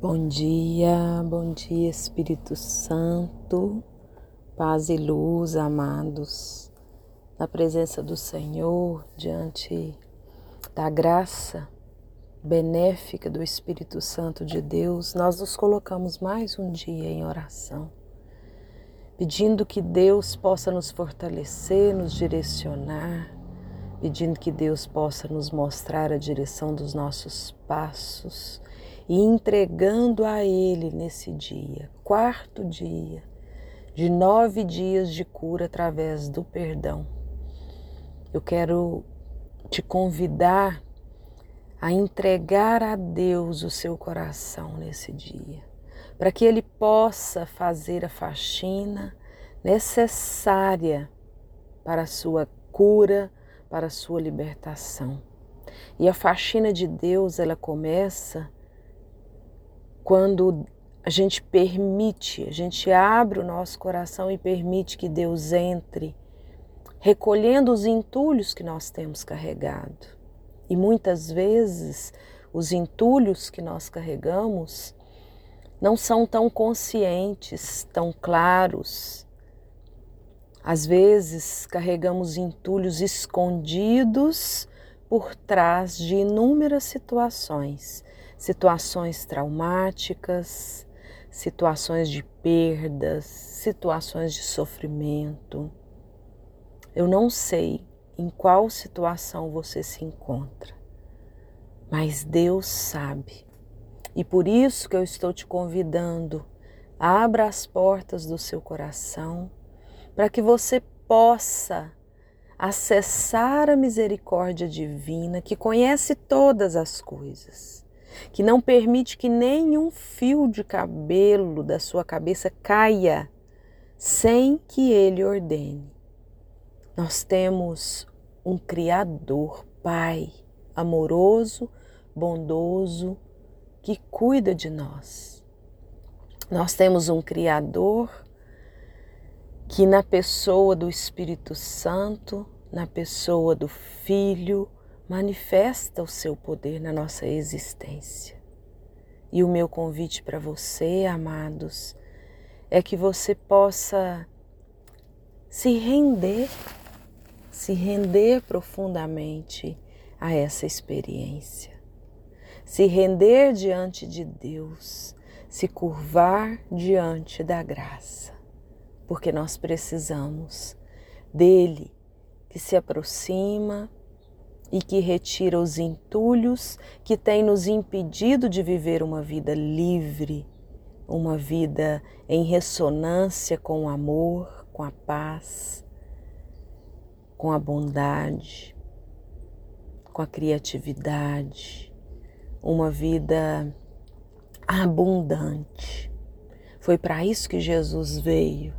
Bom dia, bom dia Espírito Santo, paz e luz, amados, na presença do Senhor, diante da graça benéfica do Espírito Santo de Deus, nós nos colocamos mais um dia em oração, pedindo que Deus possa nos fortalecer, nos direcionar, pedindo que Deus possa nos mostrar a direção dos nossos passos e entregando a Ele nesse dia, quarto dia, de nove dias de cura através do perdão. Eu quero te convidar a entregar a Deus o seu coração nesse dia, para que Ele possa fazer a faxina necessária para a sua cura, para a sua libertação. E a faxina de Deus, ela começa quando a gente permite, a gente abre o nosso coração e permite que Deus entre, recolhendo os entulhos que nós temos carregado. E muitas vezes os entulhos que nós carregamos não são tão conscientes, tão claros. Às vezes carregamos entulhos escondidos por trás de inúmeras situações situações traumáticas, situações de perdas, situações de sofrimento. Eu não sei em qual situação você se encontra, mas Deus sabe. E por isso que eu estou te convidando, abra as portas do seu coração para que você possa acessar a misericórdia divina que conhece todas as coisas que não permite que nenhum fio de cabelo da sua cabeça caia sem que ele ordene. Nós temos um Criador, Pai, amoroso, bondoso, que cuida de nós. Nós temos um Criador que, na pessoa do Espírito Santo, na pessoa do Filho, manifesta o seu poder na nossa existência. E o meu convite para você, amados, é que você possa se render, se render profundamente a essa experiência, se render diante de Deus, se curvar diante da graça, porque nós precisamos dele que se aproxima e que retira os entulhos que têm nos impedido de viver uma vida livre, uma vida em ressonância com o amor, com a paz, com a bondade, com a criatividade, uma vida abundante. Foi para isso que Jesus veio.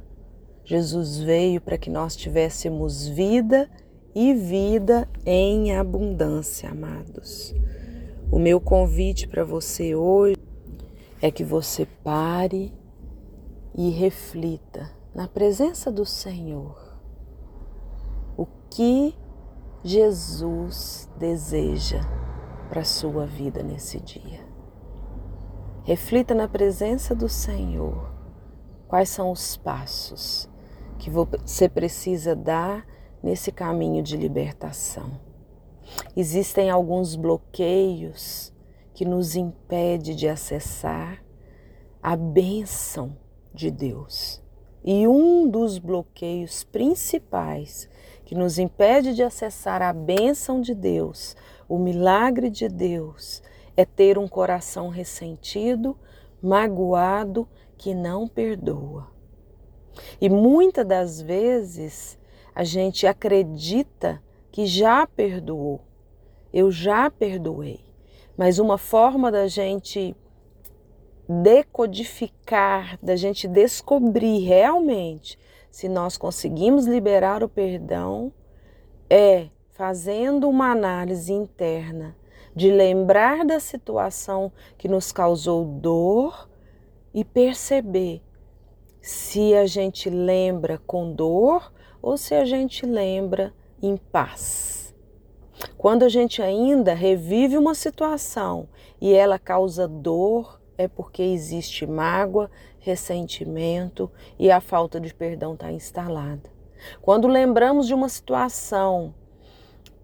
Jesus veio para que nós tivéssemos vida e vida em abundância, amados. O meu convite para você hoje é que você pare e reflita na presença do Senhor o que Jesus deseja para a sua vida nesse dia. Reflita na presença do Senhor quais são os passos que você precisa dar nesse caminho de libertação. Existem alguns bloqueios que nos impedem de acessar a bênção de Deus. E um dos bloqueios principais que nos impede de acessar a bênção de Deus, o milagre de Deus, é ter um coração ressentido, magoado, que não perdoa. E muitas das vezes a gente acredita que já perdoou. Eu já perdoei. Mas uma forma da gente decodificar, da gente descobrir realmente se nós conseguimos liberar o perdão é fazendo uma análise interna de lembrar da situação que nos causou dor e perceber se a gente lembra com dor ou se a gente lembra em paz. Quando a gente ainda revive uma situação e ela causa dor é porque existe mágoa, ressentimento e a falta de perdão está instalada. Quando lembramos de uma situação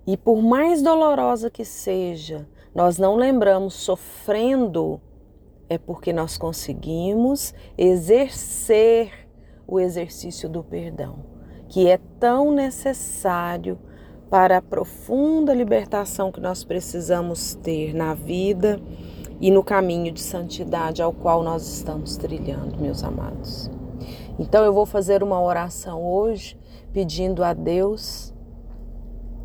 e por mais dolorosa que seja, nós não lembramos sofrendo, é porque nós conseguimos exercer o exercício do perdão, que é tão necessário para a profunda libertação que nós precisamos ter na vida e no caminho de santidade ao qual nós estamos trilhando, meus amados. Então eu vou fazer uma oração hoje pedindo a Deus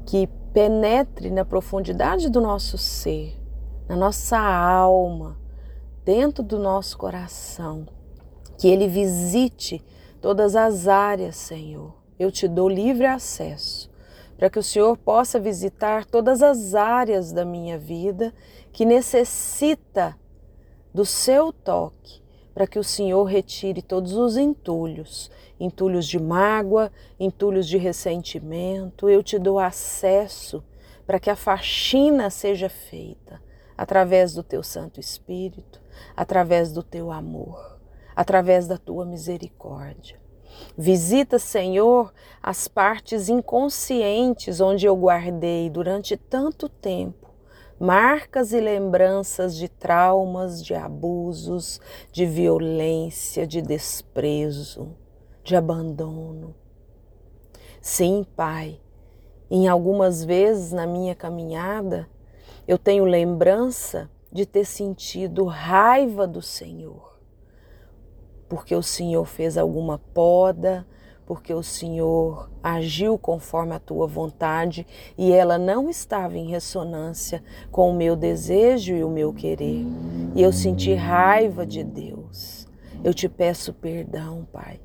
que penetre na profundidade do nosso ser, na nossa alma, dentro do nosso coração, que Ele visite todas as áreas, Senhor. Eu te dou livre acesso para que o Senhor possa visitar todas as áreas da minha vida que necessita do seu toque, para que o Senhor retire todos os entulhos, entulhos de mágoa, entulhos de ressentimento. Eu te dou acesso para que a faxina seja feita através do teu Santo Espírito, através do teu amor, através da tua misericórdia. Visita, Senhor, as partes inconscientes onde eu guardei durante tanto tempo marcas e lembranças de traumas, de abusos, de violência, de desprezo, de abandono. Sim, Pai, em algumas vezes na minha caminhada, eu tenho lembrança de ter sentido raiva do Senhor porque o Senhor fez alguma poda, porque o Senhor agiu conforme a tua vontade e ela não estava em ressonância com o meu desejo e o meu querer. E eu senti raiva de Deus. Eu te peço perdão, Pai.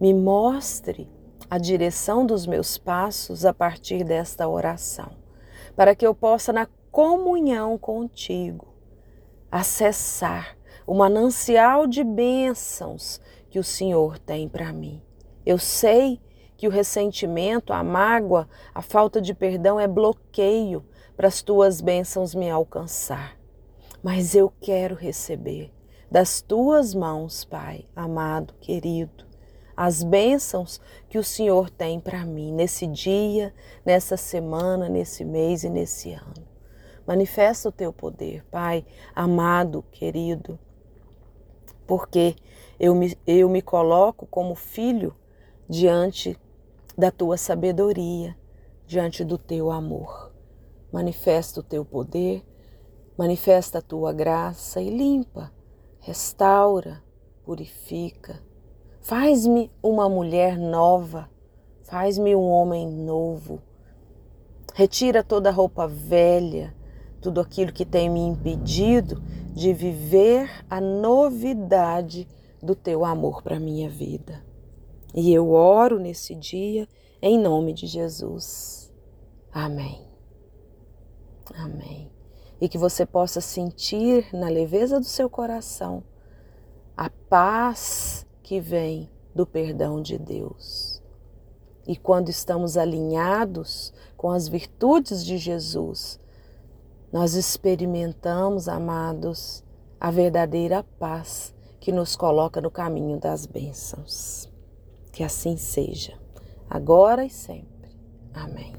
Me mostre a direção dos meus passos a partir desta oração, para que eu possa, na comunhão contigo, acessar o manancial de bênçãos que o Senhor tem para mim. Eu sei que o ressentimento, a mágoa, a falta de perdão é bloqueio para as tuas bênçãos me alcançar. Mas eu quero receber das tuas mãos, Pai, amado, querido, as bênçãos que o Senhor tem para mim nesse dia, nessa semana, nesse mês e nesse ano. Manifesta o teu poder, Pai, amado, querido porque eu me, eu me coloco como filho diante da tua sabedoria, diante do teu amor. Manifesta o teu poder, manifesta a tua graça e limpa, restaura, purifica. Faz-me uma mulher nova, faz-me um homem novo. Retira toda a roupa velha, tudo aquilo que tem me impedido de viver a novidade do teu amor para a minha vida. E eu oro nesse dia em nome de Jesus. Amém. Amém. E que você possa sentir na leveza do seu coração a paz que vem do perdão de Deus. E quando estamos alinhados com as virtudes de Jesus, nós experimentamos, amados, a verdadeira paz que nos coloca no caminho das bênçãos. Que assim seja, agora e sempre. Amém.